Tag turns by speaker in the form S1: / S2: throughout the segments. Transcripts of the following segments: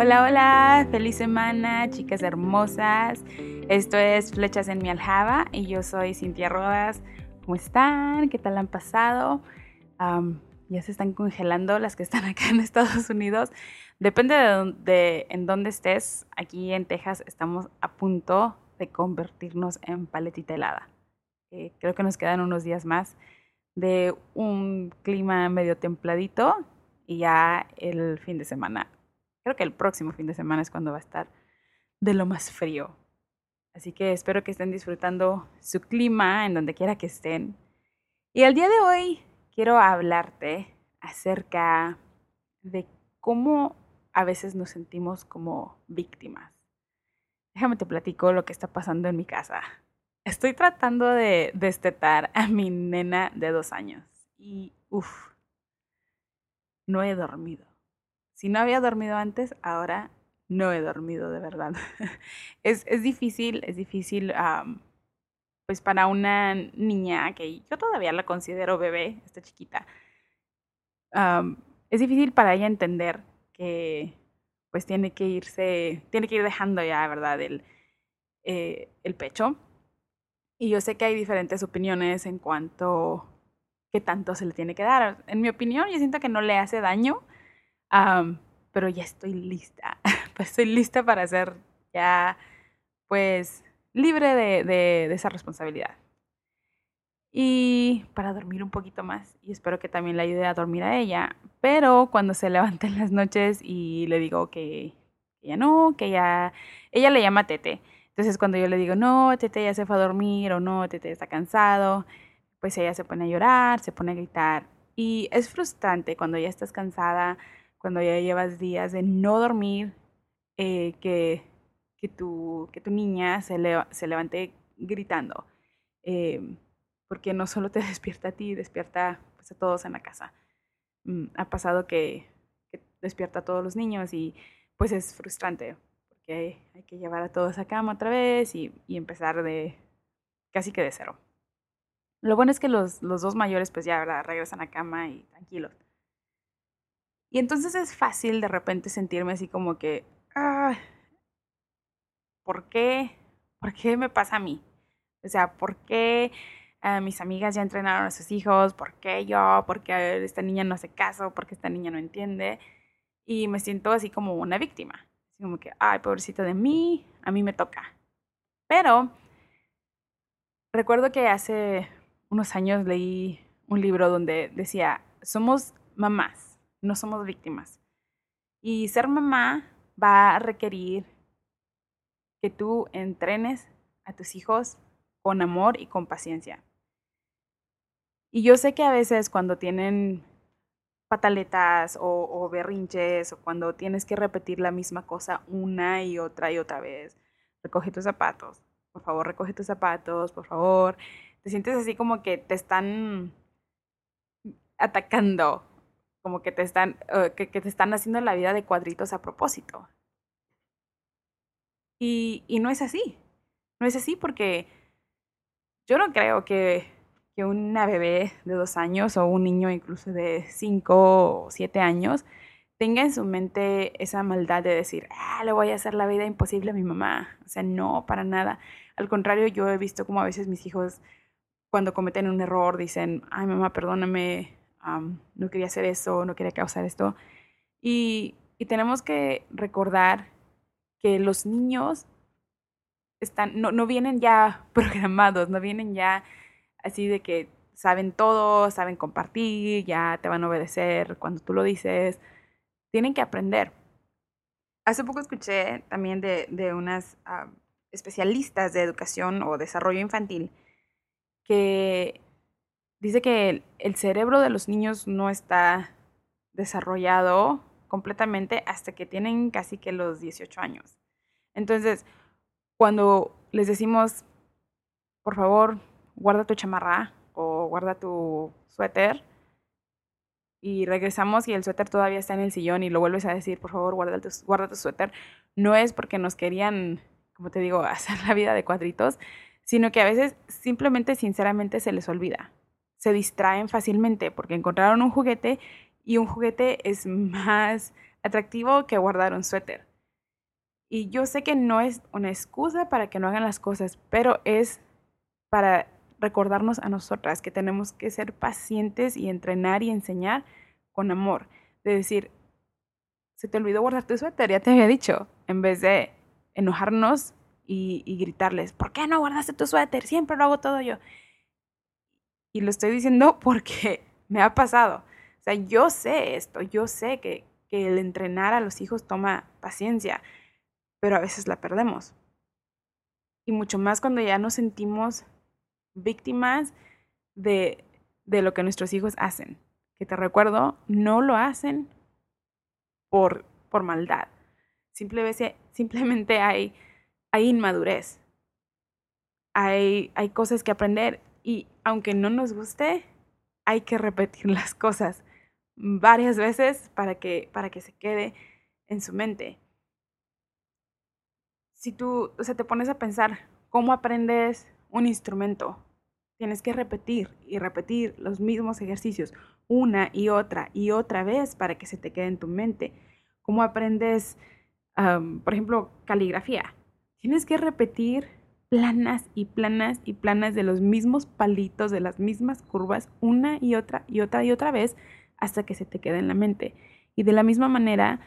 S1: Hola, hola, feliz semana, chicas hermosas. Esto es Flechas en mi aljaba y yo soy Cintia Rodas. ¿Cómo están? ¿Qué tal han pasado? ya se están congelando las que están acá en Estados Unidos. Depende de, en dónde estés. Aquí en Texas estamos a punto de convertirnos en paletita helada. Creo que nos quedan unos días más de un clima medio templadito y ya el fin de semana, creo que el próximo fin de semana es cuando va a estar de lo más frío. Así que espero que estén disfrutando su clima en donde quiera que estén. Y el día de hoy quiero hablarte acerca de cómo a veces nos sentimos como víctimas. Déjame te platico lo que está pasando en mi casa. Estoy tratando de destetar a mi nena de dos años y uff, no he dormido. Si no había dormido antes, ahora no he dormido de verdad. es, es, difícil, es difícil, pues para una niña que yo todavía la considero bebé, esta chiquita, es difícil para ella entender que pues tiene que irse, tiene que ir dejando ya, ¿verdad? El, eh, el pecho. Y yo sé que hay diferentes opiniones en cuanto qué tanto se le tiene que dar. En mi opinión, yo siento que no le hace daño, pero ya estoy lista. pues estoy lista para ser ya, pues, libre de, de, de esa responsabilidad. Y para dormir un poquito más. Y espero que también le ayude a dormir a ella. Pero cuando se levanta en las noches y le digo que, ya no, que ya, ella le llama Tete. Entonces cuando yo le digo, no, Tete ya se fue a dormir o no, Tete está cansado, pues ella se pone a llorar, se pone a gritar. Y es frustrante cuando ya estás cansada, cuando ya llevas días de no dormir, eh, que, que, tu, que tu niña se, se levante gritando. Eh, porque no solo te despierta a ti, despierta pues, a todos en la casa. Mm, ha pasado que, despierta a todos los niños y pues es frustrante porque hay, que llevar a todos a cama otra vez y, empezar de casi que de cero. Lo bueno es que los, los dos mayores pues ya regresan a cama y tranquilos. Y entonces es fácil de repente sentirme así como que, ah, ¿por qué? ¿Por qué me pasa a mí? O sea, ¿por qué Ah, mis amigas ya entrenaron a sus hijos, ¿por qué yo? ¿Por qué esta niña no hace caso? ¿Por qué esta niña no entiende? Y me siento así como una víctima. Como que, ay, pobrecita de mí, a mí me toca. Pero recuerdo que hace unos años leí un libro donde decía, somos mamás, no somos víctimas. Y ser mamá va a requerir que tú entrenes a tus hijos con amor y con paciencia. Y yo sé que a veces cuando tienen pataletas o, berrinches o cuando tienes que repetir la misma cosa una y otra y otra vez, recoge tus zapatos, por favor, recoge tus zapatos, por favor. Te sientes así como que te están atacando, como que te están, eh, que, te están haciendo la vida de cuadritos a propósito. Y, no es así. No es así porque yo no creo que que una bebé de dos años o un niño incluso de cinco o siete años tenga en su mente esa maldad de decir, ah, le voy a hacer la vida imposible a mi mamá. O sea, no, para nada. Al contrario, yo he visto como a veces mis hijos, cuando cometen un error, dicen, ay, mamá, perdóname, no quería hacer eso, no quería causar esto. Y, y tenemos que recordar que los niños están, no, no vienen ya programados, no vienen ya así de que saben todo, saben compartir, ya te van a obedecer cuando tú lo dices. Tienen que aprender. Hace poco escuché también de, de unas especialistas de educación o desarrollo infantil que dice que el, cerebro de los niños no está desarrollado completamente hasta que tienen casi que los 18 años. Entonces, cuando les decimos, por favor, guarda tu chamarra o guarda tu suéter y regresamos y el suéter todavía está en el sillón y lo vuelves a decir, por favor, guarda tu, guarda tu suéter, no es porque nos querían, como te digo, hacer la vida de cuadritos, sino que a veces simplemente, sinceramente, se les olvida. Se distraen fácilmente porque encontraron un juguete y un juguete es más atractivo que guardar un suéter. Y yo sé que no es una excusa para que no hagan las cosas, pero es para recordarnos a nosotras que tenemos que ser pacientes y entrenar y enseñar con amor. De decir, se te olvidó guardar tu suéter, ya te había dicho, en vez de enojarnos y, y, gritarles, ¿por qué no guardaste tu suéter? Siempre lo hago todo yo. Y lo estoy diciendo porque me ha pasado. O sea, yo sé esto, yo sé que, que el entrenar a los hijos toma paciencia, pero a veces la perdemos. Y mucho más cuando ya nos sentimos víctimas de, de lo que nuestros hijos hacen. Que te recuerdo, no lo hacen por, por maldad. Simplemente, simplemente hay, hay inmadurez. Hay, hay cosas que aprender y aunque no nos guste, hay que repetir las cosas varias veces para que, para que se quede en su mente. Si tú o sea, te pones a pensar cómo aprendes un instrumento, tienes que repetir y repetir los mismos ejercicios una y otra y otra vez para que se te quede en tu mente. ¿Cómo aprendes, por ejemplo, caligrafía? Tienes que repetir planas y planas y planas de los mismos palitos, de las mismas curvas, una y otra y otra y otra vez hasta que se te quede en la mente. Y de la misma manera,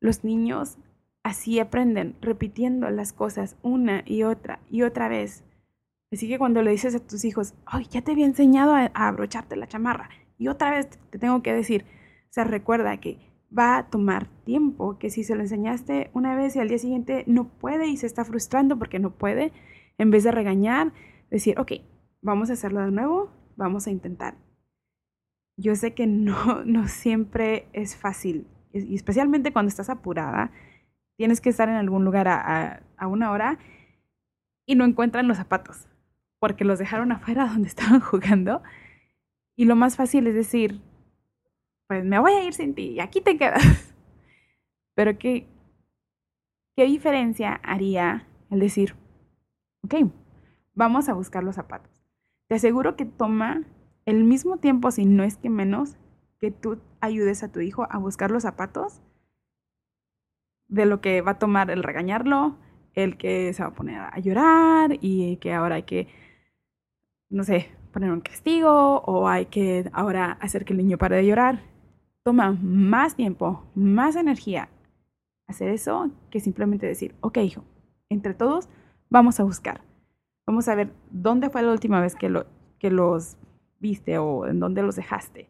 S1: los niños así aprenden, repitiendo las cosas una y otra y otra vez. Así que cuando le dices a tus hijos, ay, ya te había enseñado a, abrocharte la chamarra, y otra vez te tengo que decir, o sea, recuerda que va a tomar tiempo, que si se lo enseñaste una vez y al día siguiente no puede y se está frustrando porque no puede, en vez de regañar, decir, ok, vamos a hacerlo de nuevo, vamos a intentar. Yo sé que no, no siempre es fácil, y especialmente cuando estás apurada, tienes que estar en algún lugar a, a, una hora y no encuentran los zapatos, porque los dejaron afuera donde estaban jugando. Y lo más fácil es decir, pues me voy a ir sin ti y aquí te quedas. Pero ¿qué, qué diferencia haría el decir, ok, vamos a buscar los zapatos? Te aseguro que toma el mismo tiempo, si no es que menos, que tú ayudes a tu hijo a buscar los zapatos de lo que va a tomar el regañarlo, el que se va a poner a llorar y que ahora hay que, no sé, poner un castigo o hay que ahora hacer que el niño pare de llorar. Toma más tiempo, más energía hacer eso que simplemente decir, ok hijo, entre todos vamos a buscar. Vamos a ver dónde fue la última vez que, lo, que los viste o en dónde los dejaste.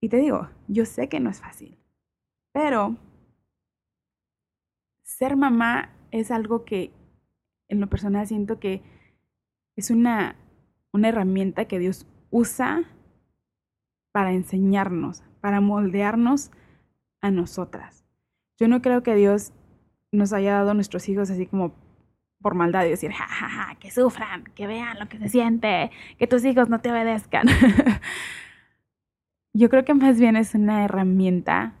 S1: Y te digo, yo sé que no es fácil, pero ser mamá es algo que en lo personal siento que es una, una herramienta que Dios usa para enseñarnos, para moldearnos a nosotras. Yo no creo que Dios nos haya dado a nuestros hijos así como por maldad y decir, ja, ja, ja, que sufran, que vean lo que se siente, que tus hijos no te obedezcan. Yo creo que más bien es una herramienta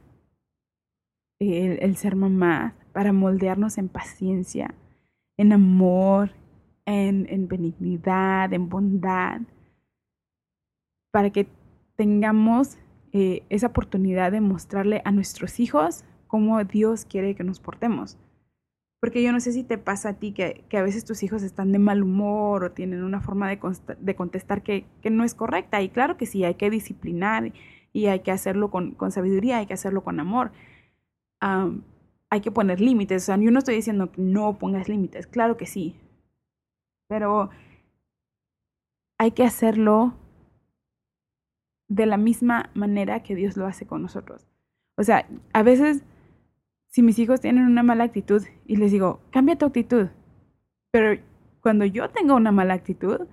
S1: el, el, ser mamá para moldearnos en paciencia, en amor, en, en benignidad, en bondad, para que tengamos eh, esa oportunidad de mostrarle a nuestros hijos cómo Dios quiere que nos portemos. Porque yo no sé si te pasa a ti que, que a veces tus hijos están de mal humor o tienen una forma de, de contestar que, que, no es correcta. Y claro que sí, hay que disciplinar y hay que hacerlo con, con sabiduría, hay que hacerlo con amor. Hay que poner límites. O sea, yo no estoy diciendo que no pongas límites, claro que sí. Pero hay que hacerlo de la misma manera que Dios lo hace con nosotros. O sea, a veces si mis hijos tienen una mala actitud y les digo, cambia tu actitud, pero cuando yo tengo una mala actitud,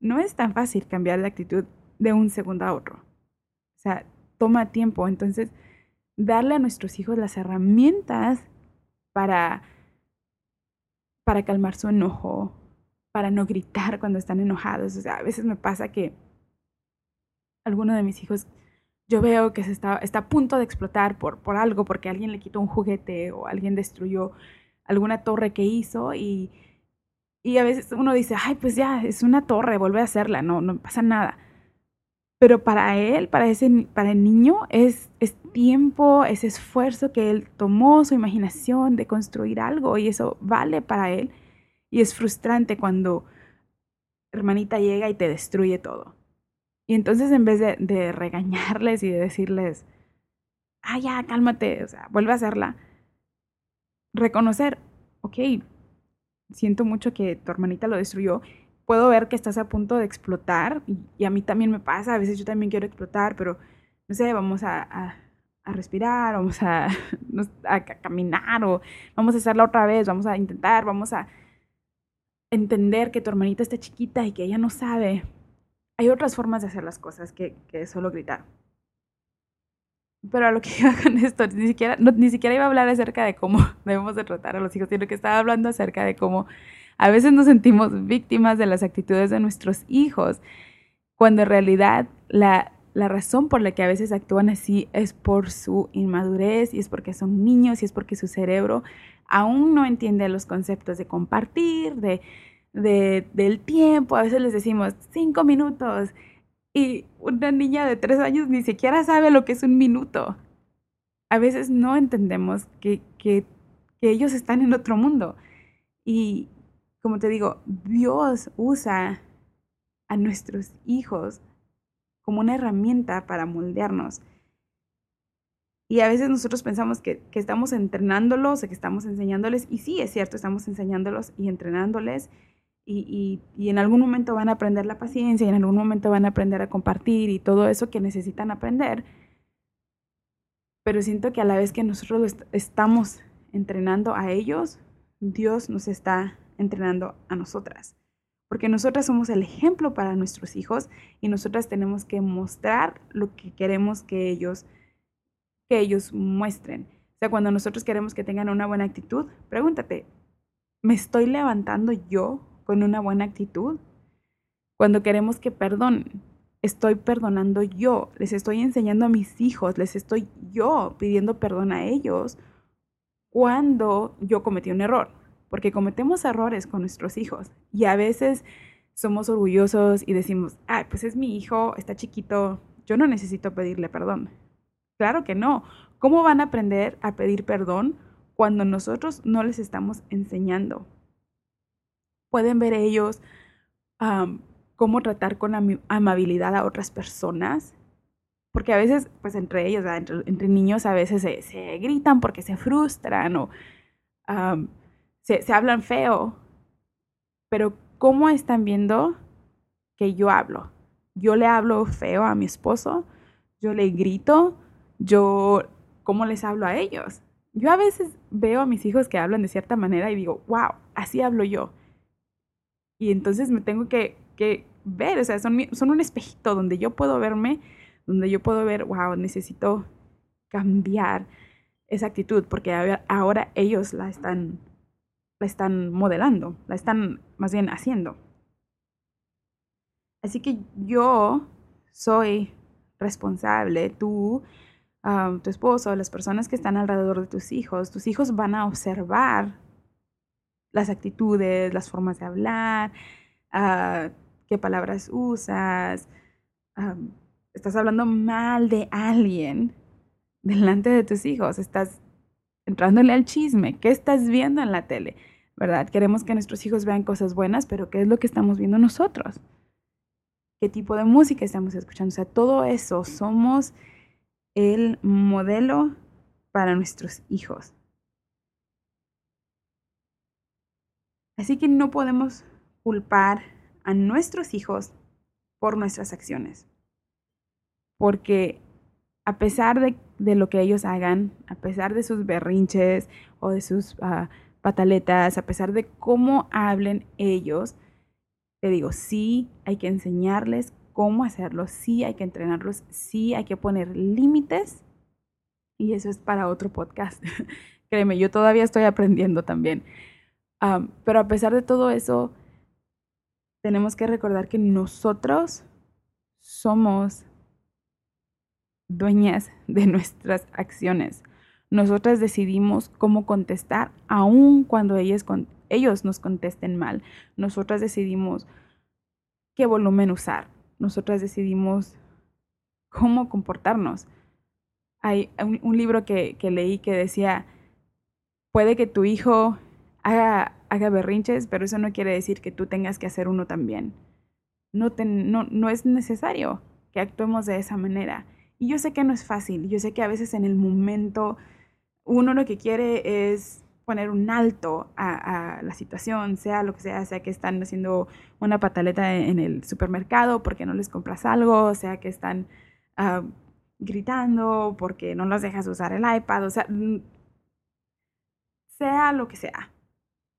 S1: no es tan fácil cambiar la actitud de un segundo a otro. O sea, toma tiempo. Entonces, darle a nuestros hijos las herramientas para, para calmar su enojo, para no gritar cuando están enojados. O sea, a veces me pasa que alguno de mis hijos, yo veo que se está, está a punto de explotar por, por algo, porque alguien le quitó un juguete o alguien destruyó alguna torre que hizo y, y a veces uno dice, ay, pues ya, es una torre, vuelve a hacerla, no, no pasa nada. Pero para él, para, ese, para el niño, es, es tiempo, es esfuerzo que él tomó, su imaginación de construir algo y eso vale para él. Y es frustrante cuando hermanita llega y te destruye todo. Y entonces en vez de, regañarles y de decirles, ah, ya, cálmate, o sea, vuelve a hacerla, reconocer, ok, siento mucho que tu hermanita lo destruyó, puedo ver que estás a punto de explotar y, a mí también me pasa, a veces yo también quiero explotar, pero no sé, vamos a, a, respirar, vamos a, a caminar o vamos a hacerla otra vez, vamos a intentar, vamos a entender que tu hermanita está chiquita y que ella no sabe hay otras formas de hacer las cosas que, que solo gritar. Pero a lo que iba con esto, ni siquiera, ni siquiera iba a hablar acerca de cómo debemos de tratar a los hijos, sino que estaba hablando acerca de cómo a veces nos sentimos víctimas de las actitudes de nuestros hijos, cuando en realidad la, la razón por la que a veces actúan así es por su inmadurez y es porque son niños y es porque su cerebro aún no entiende los conceptos de compartir, de, de, del tiempo. A veces les decimos cinco minutos y una niña de tres años ni siquiera sabe lo que es un minuto. A veces no entendemos que, que, que ellos están en otro mundo. Y como te digo, Dios usa a nuestros hijos como una herramienta para moldearnos. Y a veces nosotros pensamos que, que, estamos entrenándolos o que estamos enseñándoles, y sí, es cierto, estamos enseñándolos y entrenándoles, y, y, en algún momento van a aprender la paciencia y en algún momento van a aprender a compartir y todo eso que necesitan aprender. Pero siento que a la vez que nosotros estamos entrenando a ellos, Dios nos está entrenando a nosotras. Porque nosotras somos el ejemplo para nuestros hijos y nosotras tenemos que mostrar lo que queremos que ellos, que ellos muestren. O sea, cuando nosotros queremos que tengan una buena actitud, pregúntate, ¿me estoy levantando yo con una buena actitud. Cuando queremos que perdonen, estoy perdonando yo, les estoy enseñando a mis hijos, les estoy yo pidiendo perdón a ellos cuando yo cometí un error, porque cometemos errores con nuestros hijos y a veces somos orgullosos y decimos, ay, pues es mi hijo, está chiquito, yo no necesito pedirle perdón. Claro que no. ¿Cómo van a aprender a pedir perdón cuando nosotros no les estamos enseñando? Pueden ver ellos cómo tratar con amabilidad a otras personas. Porque a veces, pues entre ellos, entre, niños, a veces se, gritan porque se frustran o se, se hablan feo. Pero ¿cómo están viendo que yo hablo? Yo le hablo feo a mi esposo, yo le grito, yo, ¿cómo les hablo a ellos? Yo a veces veo a mis hijos que hablan de cierta manera y digo, wow, así hablo yo. Y entonces me tengo que, que ver, o sea, son, son un espejito donde yo puedo verme, donde yo puedo ver, wow, necesito cambiar esa actitud, porque ahora ellos la están, la están modelando, la están más bien haciendo. Así que yo soy responsable, tú, ah, tu esposo, las personas que están alrededor de tus hijos, tus hijos van a observar las actitudes, las formas de hablar, ah, qué palabras usas, estás hablando mal de alguien delante de tus hijos, estás entrándole al chisme, ¿qué estás viendo en la tele? ¿Verdad? Queremos que nuestros hijos vean cosas buenas, pero ¿qué es lo que estamos viendo nosotros? ¿Qué tipo de música estamos escuchando? O sea, todo eso somos el modelo para nuestros hijos. Así que no podemos culpar a nuestros hijos por nuestras acciones. Porque a pesar de, lo que ellos hagan, a pesar de sus berrinches o de sus ah, pataletas, a pesar de cómo hablen ellos, te digo, sí hay que enseñarles cómo hacerlo, sí hay que entrenarlos, sí hay que poner límites. Y eso es para otro podcast. Créeme, yo todavía estoy aprendiendo también pero a pesar de todo eso, tenemos que recordar que nosotros somos dueñas de nuestras acciones. Nosotras decidimos cómo contestar, aun cuando ellos, nos contesten mal. Nosotras decidimos qué volumen usar. Nosotras decidimos cómo comportarnos. Hay un, libro que, leí que decía, puede que tu hijo haga, haga berrinches, pero eso no quiere decir que tú tengas que hacer uno también. No, no, no es necesario que actuemos de esa manera. Y yo sé que no es fácil, yo sé que a veces en el momento uno lo que quiere es poner un alto a, la situación, sea lo que sea, sea que están haciendo una pataleta en el supermercado porque no les compras algo, sea que están ah, gritando porque no los dejas usar el iPad, o sea, sea lo que sea,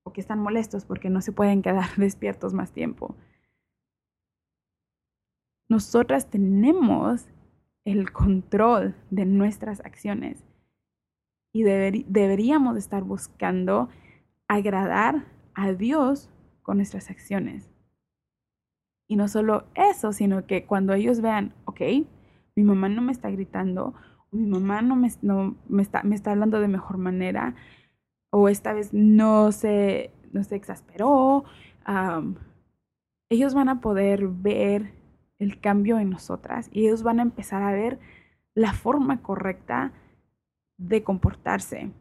S1: o que están molestos porque no se pueden quedar despiertos más tiempo. Nosotras tenemos el control de nuestras acciones y deberíamos estar buscando agradar a Dios con nuestras acciones. Y no solo eso, sino que cuando ellos vean, ok, mi mamá no me está gritando, mi mamá no me, me, está, me está hablando de mejor manera, o esta vez no se, no se exasperó, ellos van a poder ver el cambio en nosotras y ellos van a empezar a ver la forma correcta de comportarse.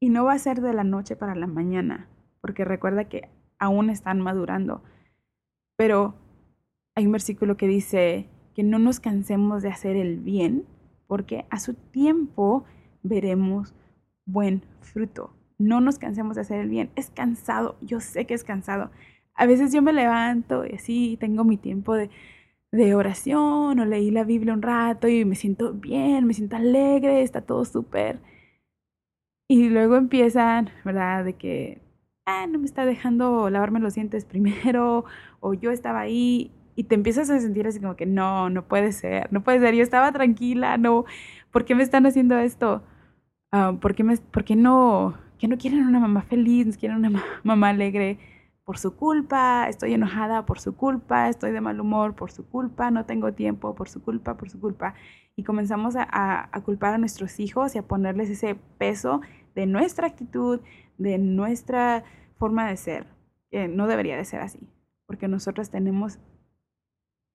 S1: Y no va a ser de la noche para la mañana, porque recuerda que aún están madurando. Pero hay un versículo que dice que no nos cansemos de hacer el bien, porque a su tiempo veremos buen fruto. No nos cansemos de hacer el bien. Es cansado, yo sé que es cansado. A veces yo me levanto y así tengo mi tiempo de, de oración o leí la Biblia un rato y me siento bien, me siento alegre, está todo súper. Y luego empiezan, ¿verdad? De que, ah, no me está dejando lavarme los dientes primero o yo estaba ahí y te empiezas a sentir así como que no, no puede ser, no puede ser, yo estaba tranquila, no, ¿por qué me están haciendo esto? Ah, ¿por, qué me, ¿Por qué no, que no quieren una mamá feliz, quieren una mamá alegre? por su culpa, estoy enojada por su culpa, estoy de mal humor por su culpa, no tengo tiempo por su culpa, por su culpa. Y comenzamos a, culpar a nuestros hijos y a ponerles ese peso de nuestra actitud, de nuestra forma de ser. no debería de ser así, porque nosotros tenemos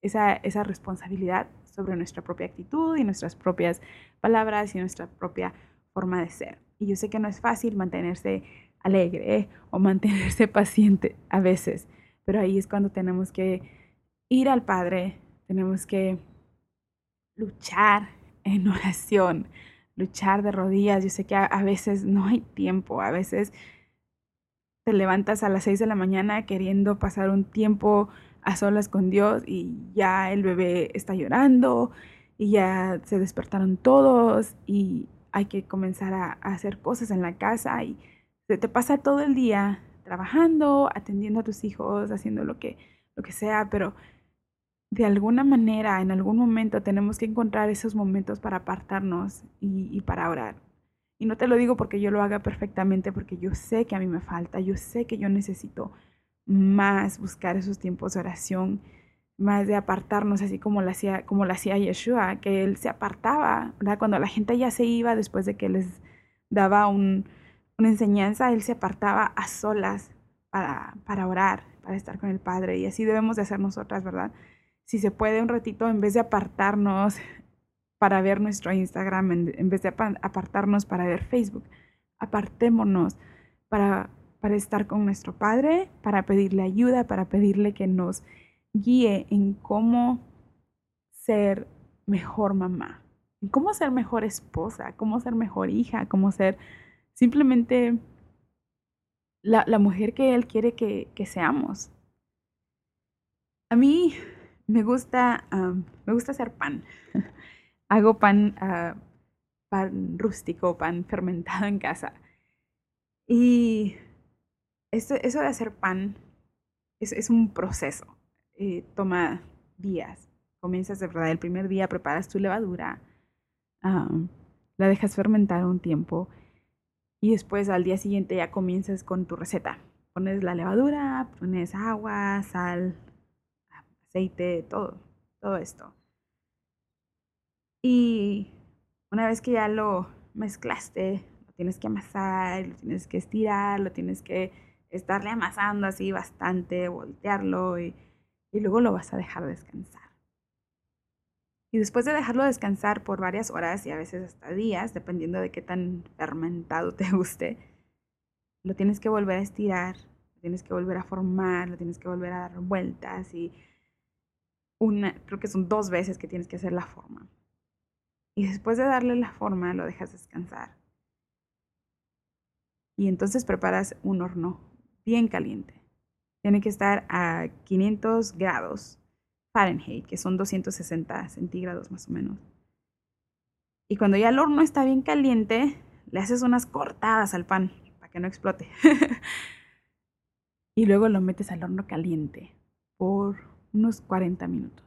S1: esa responsabilidad sobre nuestra propia actitud y nuestras propias palabras y nuestra propia forma de ser. Y yo sé que no es fácil mantenerse alegre o mantenerse paciente a veces, pero ahí es cuando tenemos que ir al Padre, tenemos que luchar en oración, luchar de rodillas. Yo sé que a, veces no hay tiempo, a veces te levantas a las seis de la mañana queriendo pasar un tiempo a solas con Dios y ya el bebé está llorando y ya se despertaron todos y hay que comenzar a hacer cosas en la casa y te, te pasa todo el día trabajando, atendiendo a tus hijos, haciendo lo que, lo que sea, pero de alguna manera, en algún momento, tenemos que encontrar esos momentos para apartarnos y, y, para orar. Y no te lo digo porque yo lo haga perfectamente, porque yo sé que a mí me falta, yo sé que yo necesito más buscar esos tiempos de oración, más de apartarnos, así como lo hacía, como lo hacía Yeshua, que él se apartaba, ¿verdad? Cuando la gente ya se iba después de que les daba un, una enseñanza, él se apartaba a solas para, para orar, para estar con el Padre. Y así debemos de hacer nosotras, ¿verdad? Si se puede un ratito, en vez de apartarnos para ver nuestro Instagram, en, vez de apartarnos para ver Facebook, apartémonos para, para estar con nuestro Padre, para pedirle ayuda, para pedirle que nos guíe en cómo ser mejor mamá, en cómo ser mejor esposa, cómo ser mejor hija, cómo ser simplemente la, mujer que Él quiere que, seamos. A mí me gusta, me gusta hacer pan. Hago pan, ah, pan rústico, pan fermentado en casa. Y eso de hacer pan es, un proceso. Eh, toma días. Comienzas de verdad el primer día, preparas tu levadura, la dejas fermentar un tiempo y después al día siguiente ya comienzas con tu receta. Pones la levadura, pones agua, sal, aceite, todo, todo esto. Y una vez que ya lo mezclaste, lo tienes que amasar, lo tienes que estirar, lo tienes que estarle amasando así bastante, voltearlo y, y luego lo vas a dejar descansar. Y después de dejarlo descansar por varias horas y a veces hasta días, dependiendo de qué tan fermentado te guste, lo tienes que volver a estirar, lo tienes que volver a formar, lo tienes que volver a dar vueltas y una, creo que son dos veces que tienes que hacer la forma. Y después de darle la forma, lo dejas descansar. Y entonces preparas un horno bien caliente. Tiene que estar a 500 grados Fahrenheit, que son 260 centígrados más o menos. Y cuando ya el horno está bien caliente, le haces unas cortadas al pan para que no explote. y luego lo metes al horno caliente por unos 40 minutos.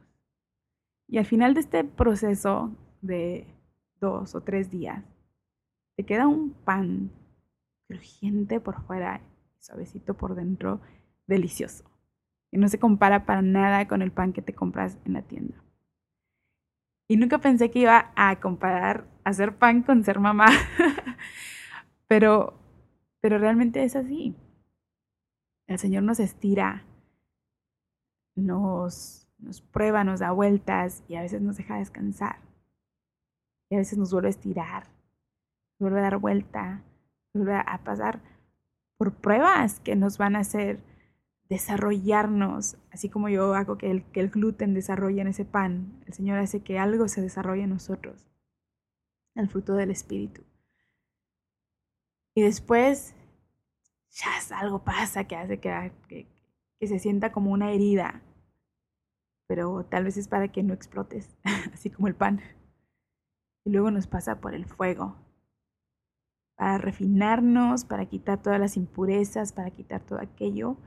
S1: Y al final de este proceso de dos o tres días, te queda un pan crujiente por fuera y suavecito por dentro, delicioso. Y no se compara para nada con el pan que te compras en la tienda. Y nunca pensé que iba a comparar hacer pan con ser mamá. pero, pero realmente es así. El Señor nos estira, nos, nos prueba, nos da vueltas y a veces nos deja descansar. Y a veces nos vuelve a estirar, vuelve a dar vuelta, vuelve a pasar por pruebas que nos van a hacer desarrollarnos, así como yo hago que el, que el gluten desarrolle en ese pan, el Señor hace que algo se desarrolle en nosotros, el fruto del Espíritu. Y después, ya algo pasa que hace que, que, que se sienta como una herida, pero tal vez es para que no explotes, así como el pan. Y luego nos pasa por el fuego, para refinarnos, para quitar todas las impurezas, para quitar todo aquello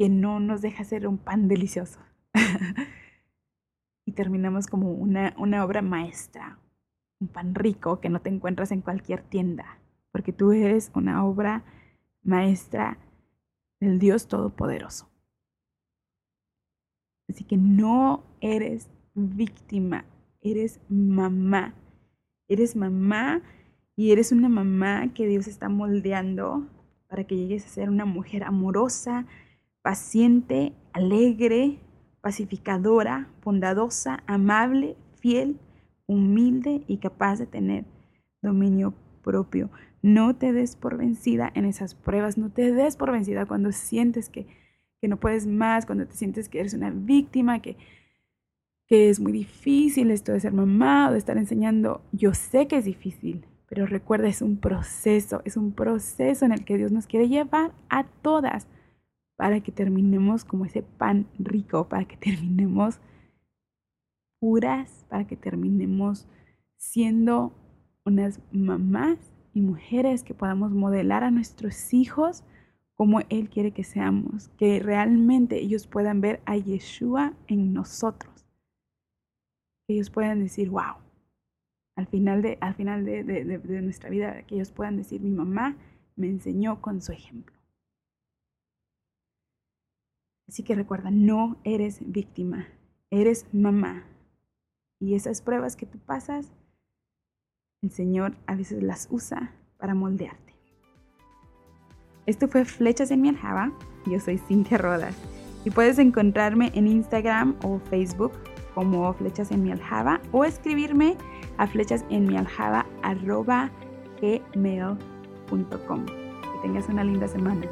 S1: que no nos deja ser un pan delicioso. y terminamos como una, una obra maestra, un pan rico que no te encuentras en cualquier tienda, porque tú eres una obra maestra del Dios Todopoderoso. Así que no eres víctima, eres mamá. Eres mamá y eres una mamá que Dios está moldeando para que llegues a ser una mujer amorosa, paciente, alegre, pacificadora, bondadosa, amable, fiel, humilde y capaz de tener dominio propio. No te des por vencida en esas pruebas, no te des por vencida cuando sientes que, que no puedes más, cuando te sientes que eres una víctima, que, que es muy difícil esto de ser mamá o de estar enseñando. Yo sé que es difícil, pero recuerda, es un proceso, es un proceso en el que Dios nos quiere llevar a todas para que terminemos como ese pan rico, para que terminemos puras, para que terminemos siendo unas mamás y mujeres que podamos modelar a nuestros hijos como Él quiere que seamos, que realmente ellos puedan ver a Yeshua en nosotros, que ellos puedan decir, wow, al final de, al final de, nuestra vida, que ellos puedan decir, mi mamá me enseñó con su ejemplo. Así que recuerda, no eres víctima, eres mamá. Y esas pruebas que tú pasas, el Señor a veces las usa para moldearte. Esto fue Flechas en mi aljaba. Yo soy Cintia Rodas. Y puedes encontrarme en Instagram o Facebook como Flechas en mi aljaba o escribirme a flechas en mi aljaba Que tengas una linda semana.